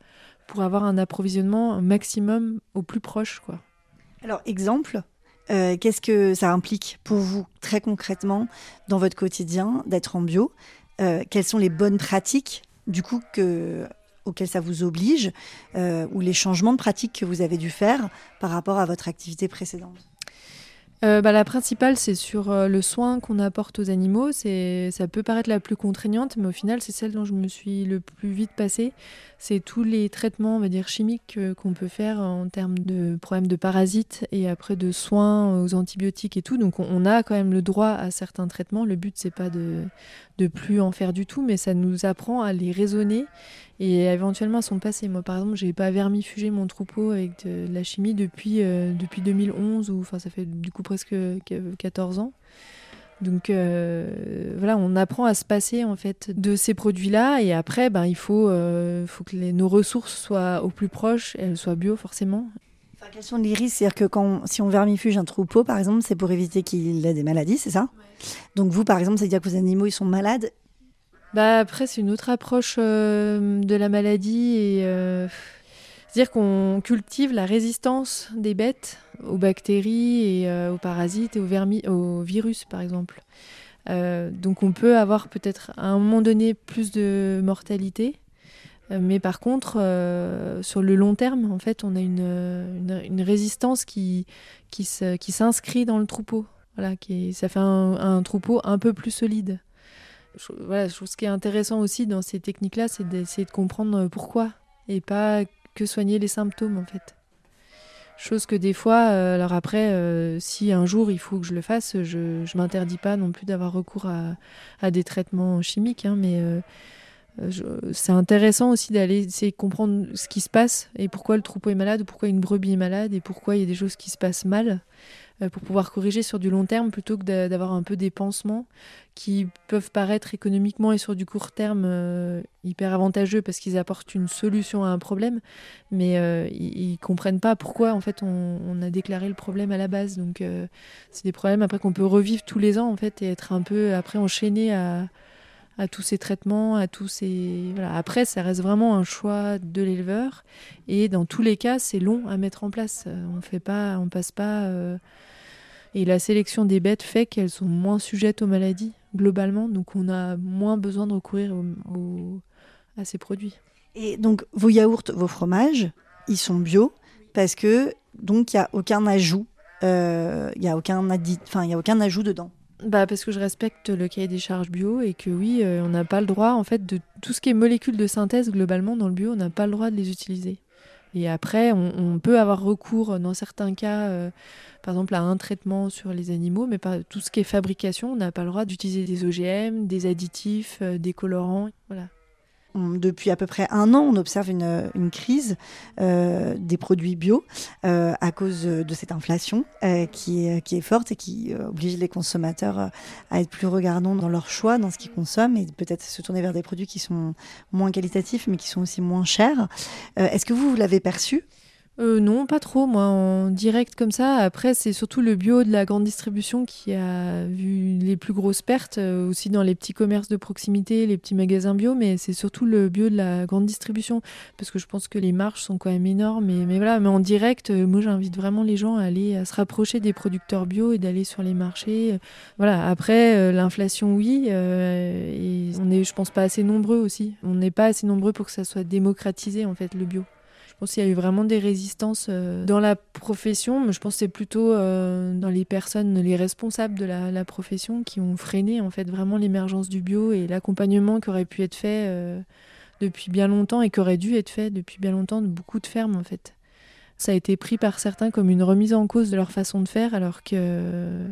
pour avoir un approvisionnement maximum au plus proche. Quoi. Alors, exemple, qu'est-ce que ça implique pour vous très concrètement dans votre quotidien d'être en bio? Quelles sont les bonnes pratiques du coup que, auquel ça vous oblige, euh, ou les changements de pratique que vous avez dû faire par rapport à votre activité précédente euh, bah, la principale, c'est sur euh, le soin qu'on apporte aux animaux. C'est, ça peut paraître la plus contraignante, mais au final, c'est celle dont je me suis le plus vite passée. C'est tous les traitements, on va dire chimiques, qu'on peut faire en termes de problèmes de parasites et après de soins aux antibiotiques et tout. Donc, on, a quand même le droit à certains traitements. Le but, c'est pas de, de plus en faire du tout, mais ça nous apprend à les raisonner et éventuellement à s'en passer. Moi, par exemple, j'ai pas vermifugé mon troupeau avec de, la chimie depuis, euh, depuis 2011, ou enfin, ça fait du coup presque 14 ans. Donc euh, voilà, on apprend à se passer en fait de ces produits-là et après, ben, il faut, euh, faut que les, nos ressources soient au plus proche, elles soient bio forcément. Enfin, question de l'iris, c'est-à-dire que quand, si on vermifuge un troupeau, par exemple, c'est pour éviter qu'il ait des maladies, c'est ça? Donc vous, par exemple, c'est-à-dire que vos animaux ils sont malades bah après, c'est une autre approche euh, de la maladie euh, c'est-à-dire qu'on cultive la résistance des bêtes aux bactéries et euh, aux parasites et aux, aux virus, par exemple. donc on peut avoir peut-être à un moment donné plus de mortalité, mais par contre, sur le long terme, en fait, on a une, résistance qui s'inscrit dans le troupeau. Ça fait un, troupeau un peu plus solide voilà, ce qui est intéressant aussi dans ces techniques-là, c'est d'essayer de comprendre euh, pourquoi et pas que soigner les symptômes en fait. Chose que des fois, euh, alors après, euh, si un jour il faut que je le fasse, je ne m'interdis pas non plus d'avoir recours à, des traitements chimiques, hein, mais c'est intéressant aussi d'aller essayer de comprendre ce qui se passe et pourquoi le troupeau est malade, ou pourquoi une brebis est malade et pourquoi il y a des choses qui se passent mal. Euh, pour pouvoir corriger sur du long terme plutôt que d'avoir un peu des pansements qui peuvent paraître économiquement et sur du court terme euh, hyper avantageux parce qu'ils apportent une solution à un problème, mais euh, ils, ne comprennent pas pourquoi en fait on, a déclaré le problème à la base. Donc c'est des problèmes après qu'on peut revivre tous les ans en fait et être un peu après enchaîné à, à tous ces traitements, à tous ces voilà. Après, ça reste vraiment un choix de l'éleveur et dans tous les cas, c'est long à mettre en place. On fait pas, on passe pas et la sélection des bêtes fait qu'elles sont moins sujettes aux maladies, globalement, donc on a moins besoin de recourir à ces produits. Et donc vos yaourts, vos fromages, ils sont bio parce que donc il n'y a aucun ajout, euh, il a aucun enfin il a aucun ajout dedans. Bah parce que je respecte le cahier des charges bio et que oui, euh, on n'a pas le droit en fait de tout ce qui est molécules de synthèse globalement dans le bio, on n'a pas le droit de les utiliser. Et après, on, peut avoir recours dans certains cas, euh, par exemple, à un traitement sur les animaux, mais pas tout ce qui est fabrication, on n'a pas le droit d'utiliser des OGM, des additifs, euh, des colorants. Voilà depuis à peu près un an, on observe une, crise euh, des produits bio euh, à cause de cette inflation euh, qui, est, forte et qui oblige les consommateurs à être plus regardants dans leur choix, dans ce qu'ils consomment et peut-être se tourner vers des produits qui sont moins qualitatifs mais qui sont aussi moins chers. Est-ce que vous l'avez perçu? Euh, non, pas trop, moi, en direct comme ça. Après, c'est surtout le bio de la grande distribution qui a vu les plus grosses pertes, euh, aussi dans les petits commerces de proximité, les petits magasins bio, mais c'est surtout le bio de la grande distribution, parce que je pense que les marges sont quand même énormes. Mais, voilà, mais en direct, euh, moi, j'invite vraiment les gens à aller à se rapprocher des producteurs bio et d'aller sur les marchés. Voilà. Après, l'inflation, oui, et on est, je pense, pas assez nombreux aussi. On n'est pas assez nombreux pour que ça soit démocratisé, en fait, le bio. Pense qu'il y a eu vraiment des résistances euh, dans la profession, mais je pense que c'est plutôt euh, dans les personnes, les responsables de la, profession qui ont freiné en fait vraiment l'émergence du bio et l'accompagnement qui aurait pu être fait euh, depuis bien longtemps et qui aurait dû être fait depuis bien longtemps de beaucoup de fermes en fait ça a été pris par certains comme une remise en cause de leur façon de faire, alors qu'il euh,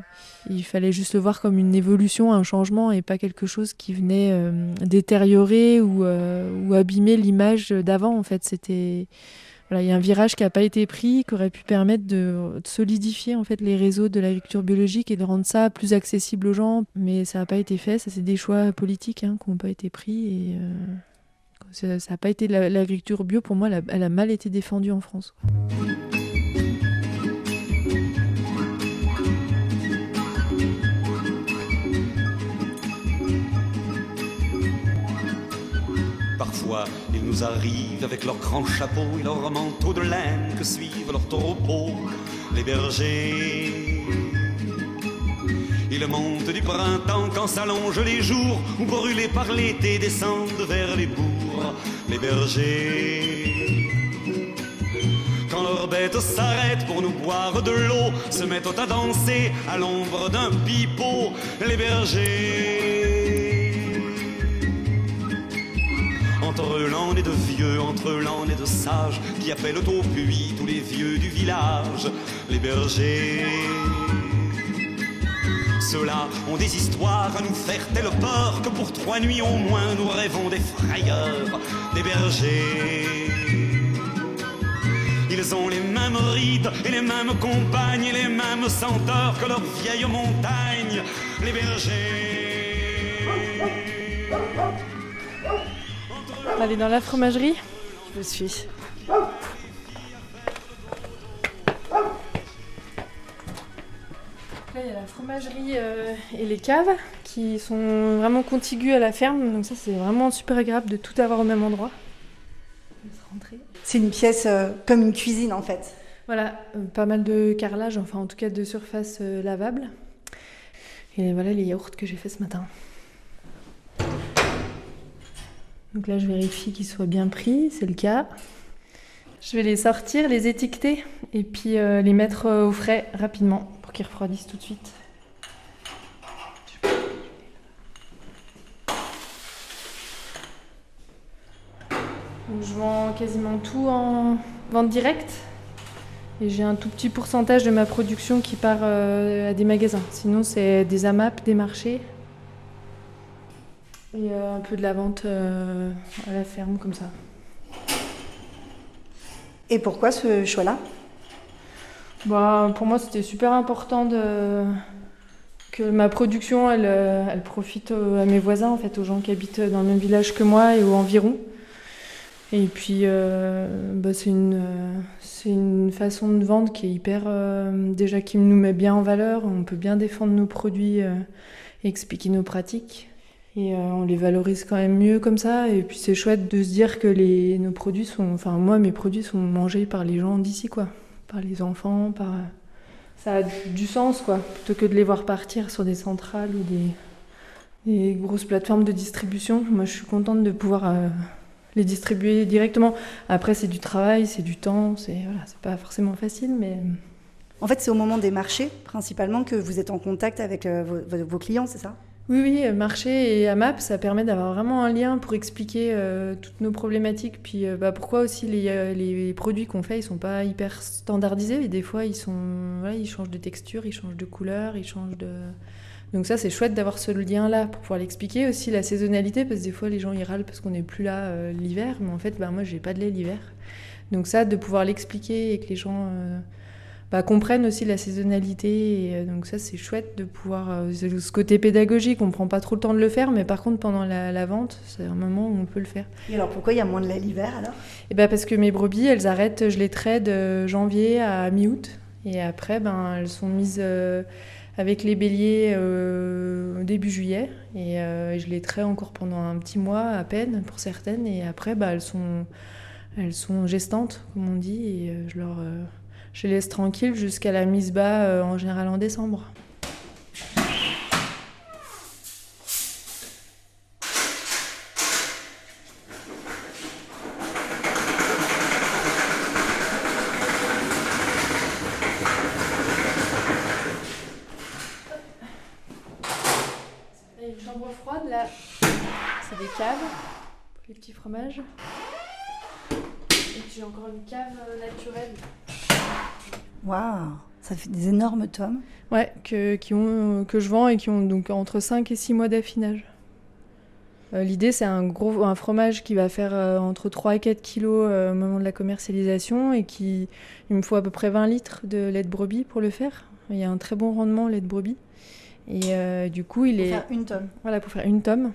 fallait juste le voir comme une évolution, un changement, et pas quelque chose qui venait euh, détériorer ou, euh, ou abîmer l'image d'avant. En fait, c'était voilà, il y a un virage qui n'a pas été pris, qui aurait pu permettre de, solidifier en fait les réseaux de l'agriculture biologique et de rendre ça plus accessible aux gens, mais ça n'a pas été fait. Ça, c'est des choix politiques hein, qui n'ont pas été pris ça n'a pas été l'agriculture bio, pour moi, elle a, mal été défendue en France. Parfois, ils nous arrivent avec leurs grands chapeaux et leurs manteaux de laine que suivent leurs troupeaux, les bergers ils montent du printemps quand s'allongent les jours, ou brûlés par l'été descendent vers les bourgs, les bergers. Quand leurs bêtes s'arrêtent pour nous boire de l'eau, se mettent à danser à l'ombre d'un pipeau, les bergers. Entre l'an et de vieux, entre l'an et de sages, qui appellent au puits tous les vieux du village, les bergers. Ceux-là ont des histoires à nous faire telle peur que pour trois nuits au moins nous rêvons des frayeurs, des bergers. Ils ont les mêmes rides et les mêmes compagnes et les mêmes senteurs que leurs vieilles montagnes, les bergers. Allez dans la fromagerie Je suis. La fromagerie euh, et les caves qui sont vraiment contiguës à la ferme. Donc ça, c'est vraiment super agréable de tout avoir au même endroit. C'est une pièce euh, comme une cuisine en fait. Voilà, euh, pas mal de carrelage, enfin en tout cas de surface lavable. Et voilà les yaourts que j'ai fait ce matin. Donc là, je vérifie qu'ils soient bien pris, c'est le cas. Je vais les sortir, les étiqueter et puis les mettre au frais rapidement qui refroidissent tout de suite. je vends quasiment tout en vente directe. Et j'ai un tout petit pourcentage de ma production qui part euh, à des magasins. Sinon, c'est des AMAP, des marchés. Et euh, un peu de la vente euh, à la ferme, comme ça. Et pourquoi ce choix-là? Bah, pour moi, c'était super important que ma production, elle, euh, profite à mes voisins, en fait, aux gens qui habitent dans le même village que moi et au environ. Et puis, euh, bah, c'est une, c'est une façon de vendre qui est hyper. Euh, déjà, qui nous met bien en valeur. On peut bien défendre nos produits et expliquer nos pratiques. Et on les valorise quand même mieux comme ça. Et puis, c'est chouette de se dire que les, nos produits sont. Enfin, moi, mes produits sont mangés par les gens d'ici, quoi par les enfants, par ça a du sens quoi, plutôt que de les voir partir sur des centrales ou des, grosses plateformes de distribution. Moi, je suis contente de pouvoir euh, les distribuer directement. Après, c'est du travail, c'est du temps, c'est voilà, pas forcément facile, mais en fait, c'est au moment des marchés principalement que vous êtes en contact avec euh, vos clients, c'est ça? Oui, oui, euh, marché et AMAP, ça permet d'avoir vraiment un lien pour expliquer euh, toutes nos problématiques. Puis euh, bah, pourquoi aussi les, produits qu'on fait, ils sont pas hyper standardisés. Et des fois, ils changent de texture, ils changent de couleur, ils changent de... Donc ça, c'est chouette d'avoir ce lien-là pour pouvoir l'expliquer. Aussi la saisonnalité, parce que des fois, les gens ils râlent parce qu'on n'est plus là l'hiver. Mais en fait, bah, moi, j'ai pas de lait l'hiver. Donc ça, de pouvoir l'expliquer et que les gens bah, comprennent aussi la saisonnalité. Et, donc ça, c'est chouette de pouvoir... ce côté pédagogique, on prend pas trop le temps de le faire, mais par contre, pendant la, vente, c'est un moment où on peut le faire. Et alors, pourquoi il y a moins de lait l'hiver, alors? Et bah, Parce que mes brebis, elles arrêtent, je les traite de janvier à mi-août. Et après, ben, elles sont mises avec les béliers euh, début juillet. Et euh, je les traite encore pendant un petit mois à peine pour certaines. Et après, bah, elles, sont, elles sont gestantes, comme on dit. Et euh, je, leur, je les laisse tranquilles jusqu'à la mise bas, en général en décembre. fromage. Et puis j'ai encore une cave euh, naturelle. Waouh Ça fait des énormes tomes. Ouais, que, qui ont, que je vends et qui ont donc entre 5 et 6 mois d'affinage. Euh, l'idée, c'est un gros un fromage qui va faire euh, entre 3 et 4 kilos au moment de la commercialisation et qui, il me faut à peu près 20 litres de lait de brebis pour le faire. Il y a un très bon rendement lait de brebis. Et du coup, il pour est. Pour faire une tome. Voilà, pour faire une tome.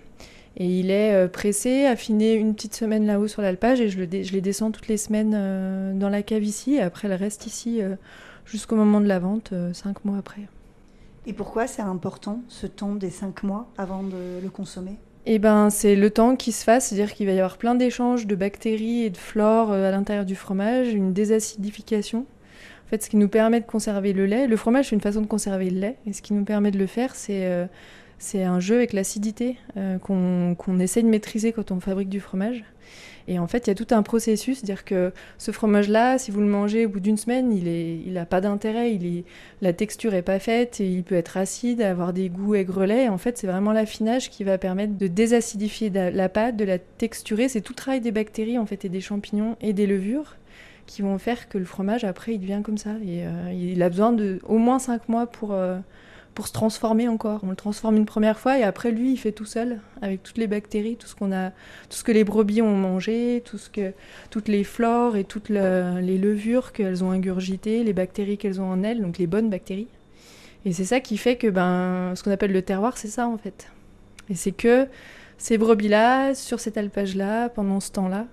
Et il est euh, pressé, affiné une petite semaine là-haut sur l'alpage et je, le je, les descends toutes les semaines euh, dans la cave ici. Et après, elle reste ici euh, jusqu'au moment de la vente, cinq mois après. Et pourquoi c'est important ce temps des cinq mois avant de le consommer? Eh ben, c'est le temps qui se fasse, c'est-à-dire qu'il va y avoir plein d'échanges de bactéries et de flore à l'intérieur du fromage, une désacidification. En fait, ce qui nous permet de conserver le lait, le fromage c'est une façon de conserver le lait, et ce qui nous permet de le faire, c'est c'est un jeu avec l'acidité euh, qu'on essaie de maîtriser quand on fabrique du fromage. Et en fait, il y a tout un processus, c'est-à-dire que ce fromage-là, si vous le mangez au bout d'une semaine, il n'a pas d'intérêt, la texture n'est pas faite, et il peut être acide, avoir des goûts aigrelets. En fait, c'est vraiment l'affinage qui va permettre de désacidifier la pâte, de la texturer. C'est tout le travail des bactéries en fait, et des champignons et des levures qui vont faire que le fromage, après, il devient comme ça. Et euh, il a besoin de au moins 5 mois pour... Euh, pour se transformer encore. On le transforme une première fois et après lui il fait tout seul avec toutes les bactéries, tout ce qu'on a, tout ce que les brebis ont mangé, tout ce que, toutes les flores et toutes les levures qu'elles ont ingurgitées, les bactéries qu'elles ont en elles, donc les bonnes bactéries. Et c'est ça qui fait que ben ce qu'on appelle le terroir, c'est ça en fait. Et c'est que ces brebis-là, sur cet alpage-là, pendant ce temps-là,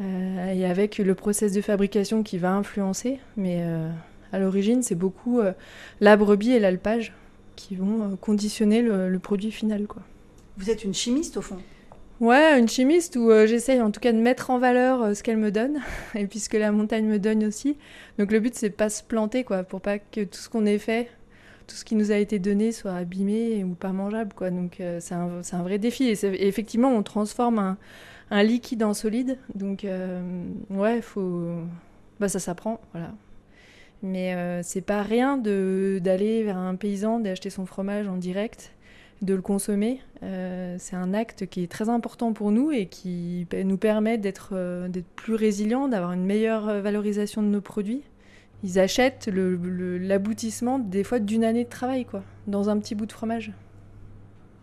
euh, et avec le process de fabrication qui va influencer, mais euh, à l'origine, c'est beaucoup euh, la brebis et l'alpage qui vont euh, conditionner le, produit final. Quoi. Vous êtes une chimiste au fond? Ouais, une chimiste où euh, j'essaye en tout cas de mettre en valeur ce qu'elle me donne, et puis ce que la montagne me donne aussi. Donc le but, c'est pas se planter, quoi, pour pas que tout ce qu'on ait fait, tout ce qui nous a été donné soit abîmé ou pas mangeable, quoi. Donc c'est un, un, vrai défi. Et, effectivement, on transforme un, un, liquide en solide. Donc ouais, faut... Bah, ça s'apprend, voilà. Mais euh, c'est pas rien d'aller vers un paysan, d'acheter son fromage en direct, de le consommer. Euh, c'est un acte qui est très important pour nous et qui nous permet d'être euh, plus résilients, d'avoir une meilleure valorisation de nos produits. Ils achètent l'aboutissement des fois d'une année de travail, quoi, dans un petit bout de fromage.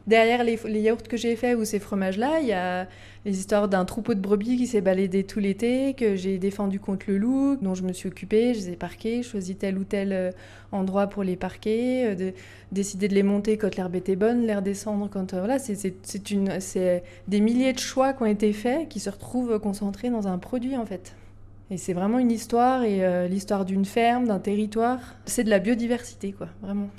Derrière les, yaourts que j'ai faits ou ces fromages-là, il y a les histoires d'un troupeau de brebis qui s'est baladé tout l'été, que j'ai défendu contre le loup, dont je me suis occupée, je les ai parqués, choisi tel ou tel euh, endroit pour les parquer, euh, de, décider de les monter quand l'herbe était bonne, les redescendre quand... Euh, voilà, c'est des milliers de choix qui ont été faits, qui se retrouvent concentrés dans un produit en fait. Et c'est vraiment une histoire, et l'histoire d'une ferme, d'un territoire. C'est de la biodiversité, quoi, vraiment.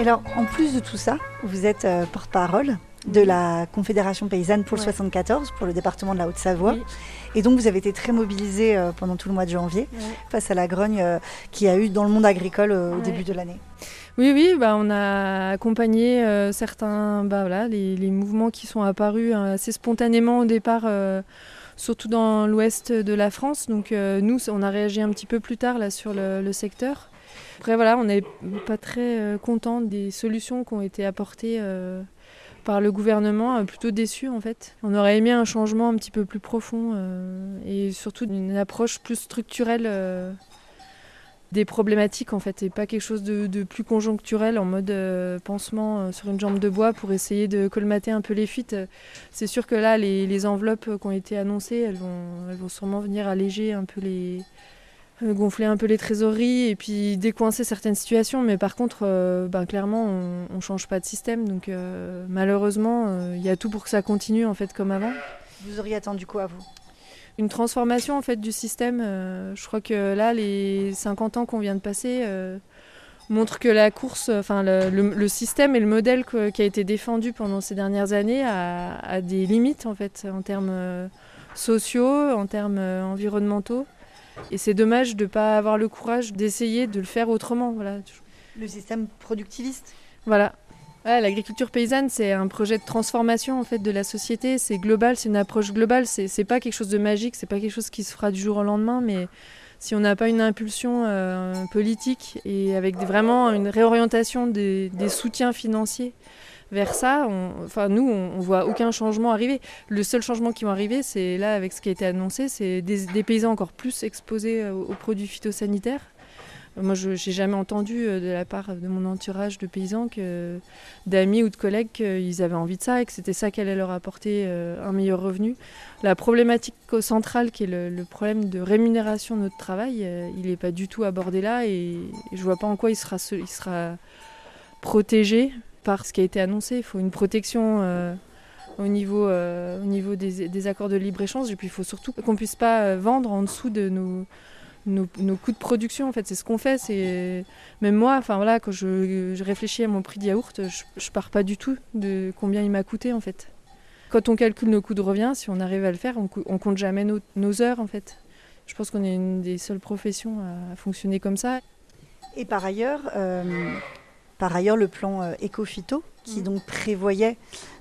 Alors, en plus de tout ça, vous êtes euh, porte-parole de la Confédération paysanne pour le 74, pour le département de la Haute-Savoie. Et donc, vous avez été très mobilisé euh, pendant tout le mois de janvier face à la grogne euh, qu'il y a eu dans le monde agricole au début de l'année. Oui, oui, bah, on a accompagné certains, bah, voilà, les, mouvements qui sont apparus hein, assez spontanément au départ surtout dans l'ouest de la France. Donc nous, on a réagi un petit peu plus tard là, sur le secteur. Après voilà, on n'est pas très euh, content des solutions qui ont été apportées euh, par le gouvernement, euh, plutôt déçu en fait. On aurait aimé un changement un petit peu plus profond et surtout une approche plus structurelle des problématiques en fait et pas quelque chose de, plus conjoncturel en mode pansement sur une jambe de bois pour essayer de colmater un peu les fuites. C'est sûr que là les, les enveloppes qui ont été annoncées elles vont, elles vont sûrement venir alléger un peu les gonfler un peu les trésoreries et puis décoincer certaines situations mais par contre euh, ben, clairement on, on change pas de système donc euh, malheureusement euh, il y a tout pour que ça continue en fait comme avant. Vous auriez attendu quoi, vous? Une transformation en fait du système. euh, je crois que là, les 50 ans qu'on vient de passer euh, montrent que la course, enfin le, le- le système et le modèle que- qui a été défendu pendant ces dernières années a, a des limites en fait en termes euh, sociaux, en termes euh, environnementaux. Et c'est dommage de ne pas avoir le courage d'essayer de le faire autrement. Voilà. Le système productiviste Voilà. Ouais, L'agriculture paysanne, c'est un projet de transformation en fait de la société. C'est global, c'est une approche globale. C'est pas quelque chose de magique, c'est pas quelque chose qui se fera du jour au lendemain, mais si on n'a pas une impulsion euh, politique et avec des- vraiment une réorientation des, des soutiens financiers vers ça, enfin nous, on, on voit aucun changement arriver. Le seul changement qui va arriver, c'est là avec ce qui a été annoncé, c'est des, paysans encore plus exposés euh, aux produits phytosanitaires. Moi, je n'ai jamais entendu euh, de la part de mon entourage de paysans, d'amis ou de collègues, qu'ils avaient envie de ça et que c'était ça qui allait leur apporter euh, un meilleur revenu. La problématique centrale, qui est le, problème de rémunération de notre travail, il n'est pas du tout abordé là et, je ne vois pas en quoi il sera protégé par ce qui a été annoncé. Il faut une protection. euh, au niveau, euh, au niveau des, accords de libre-échange. Et puis il faut surtout qu'on ne puisse pas euh, vendre en dessous de nos, nos, coûts de production. En fait, c'est ce qu'on fait. C'est même moi. Voilà, quand je, réfléchis à mon prix de yaourt, je, je pars pas du tout de combien il m'a coûté en fait. Quand on calcule nos coûts de revient, si on arrive à le faire, on, on compte jamais nos, heures en fait. Je pense qu'on est une des seules professions à, fonctionner comme ça. Et par ailleurs, par ailleurs le plan euh, éco-phyto, qui Mhm. donc prévoyait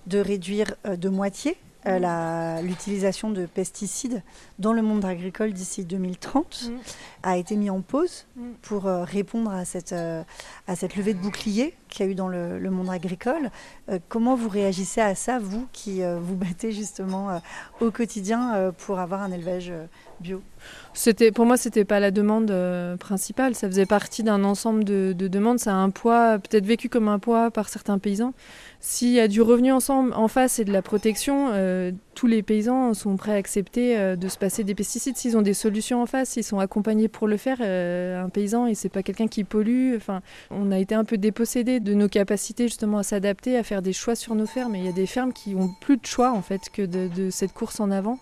de réduire euh, de moitié euh, la- l'utilisation de pesticides dans le monde agricole d'ici 2030, Mhm. a été mis en pause pour euh, répondre à cette, euh, à cette levée de bouclier qu'il y a eu dans le, le monde agricole. Euh, comment vous réagissez à ça, vous qui euh, vous battez justement euh, au quotidien euh, pour avoir un élevage euh, C'était, pour moi, c'était pas la demande euh, principale. Ça faisait partie d'un ensemble de, de demandes. Ça a un poids, peut-être vécu comme un poids par certains paysans. S'il y a du revenu ensemble en face et de la protection, euh, tous les paysans sont prêts à accepter euh, de se passer des pesticides s'ils ont des solutions en face, s'ils sont accompagnés pour le faire. un paysan, et c'est pas quelqu'un qui pollue. Enfin, on a été un peu dépossédé de nos capacités justement à s'adapter, à faire des choix sur nos fermes. Et il y a des fermes qui ont plus de choix en fait que de cette course en avant.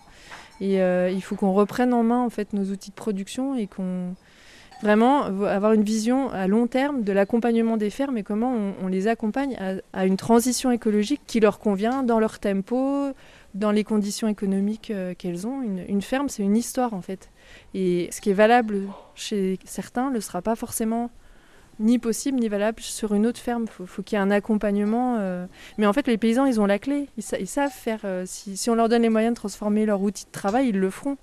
Et euh, il faut qu'on reprenne en main en fait nos outils de production et qu'on vraiment vo- avoir une vision à long terme de l'accompagnement des fermes et comment on, les accompagne à, à une transition écologique qui leur convient dans leur tempo, dans les conditions économiques euh, qu'elles ont. Une, une ferme, c'est une histoire en fait. Et ce qui est valable chez certains ne le sera pas forcément ni possible ni valable sur une autre ferme. Faut, faut qu'il y ait un accompagnement. euh, Mais en fait, les paysans, ils ont la clé. Ils, sa- ils savent faire. euh, si, on leur donne les moyens de transformer leur outil de travail, ils le feront.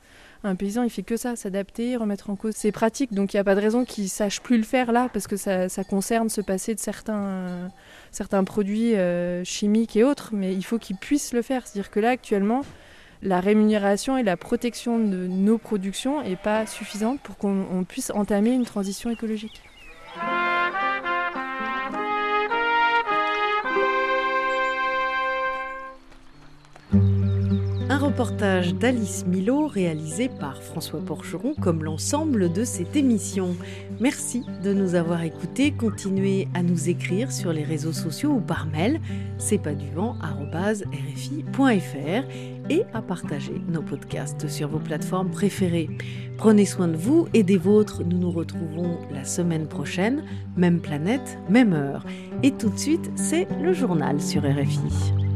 Un paysan, il fait que ça, s'adapter, remettre en cause ses pratiques. Donc il n'y a pas de raison qu'il sache plus le faire là, parce que ça, concerne se passer de certains, produits euh, chimiques et autres. Mais il faut qu'il puisse le faire. C'est-à-dire que là, actuellement, la rémunération et la protection de nos productions n'est pas suffisante pour qu'on on puisse entamer une transition écologique. Un reportage d'Alice Milo réalisé par François Porcheron comme l'ensemble de cette émission. Merci de nous avoir écoutés. Continuez à nous écrire sur les réseaux sociaux ou par mail c'est pas du vent et à partager nos podcasts sur vos plateformes préférées. Prenez soin de vous et des vôtres. Nous nous retrouvons la semaine prochaine, même planète, même heure. Et tout de suite, c'est le journal sur RFI.